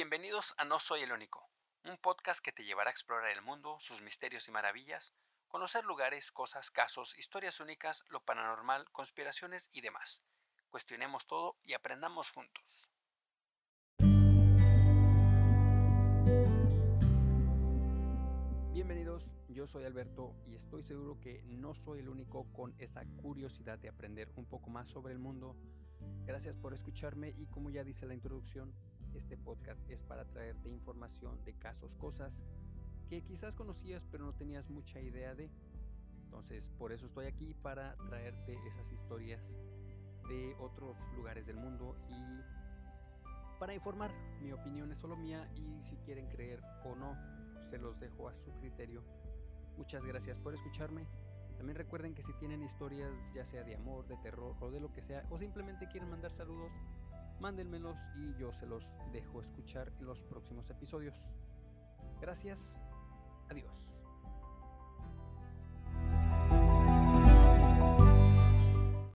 Bienvenidos a No Soy el Único, un podcast que te llevará a explorar el mundo, sus misterios y maravillas, conocer lugares, cosas, casos, historias únicas, lo paranormal, conspiraciones y demás. Cuestionemos todo y aprendamos juntos. Bienvenidos, yo soy Alberto y estoy seguro que no soy el único con esa curiosidad de aprender un poco más sobre el mundo. Gracias por escucharme y como ya dice la introducción, este podcast es para traerte información de casos, cosas que quizás conocías pero no tenías mucha idea de. Entonces, por eso estoy aquí para traerte esas historias de otros lugares del mundo y para informar. Mi opinión es solo mía y si quieren creer o no, se los dejo a su criterio. Muchas gracias por escucharme. También recuerden que si tienen historias ya sea de amor, de terror o de lo que sea, o simplemente quieren mandar saludos, mándenmelos y yo se los dejo escuchar en los próximos episodios. Gracias, adiós.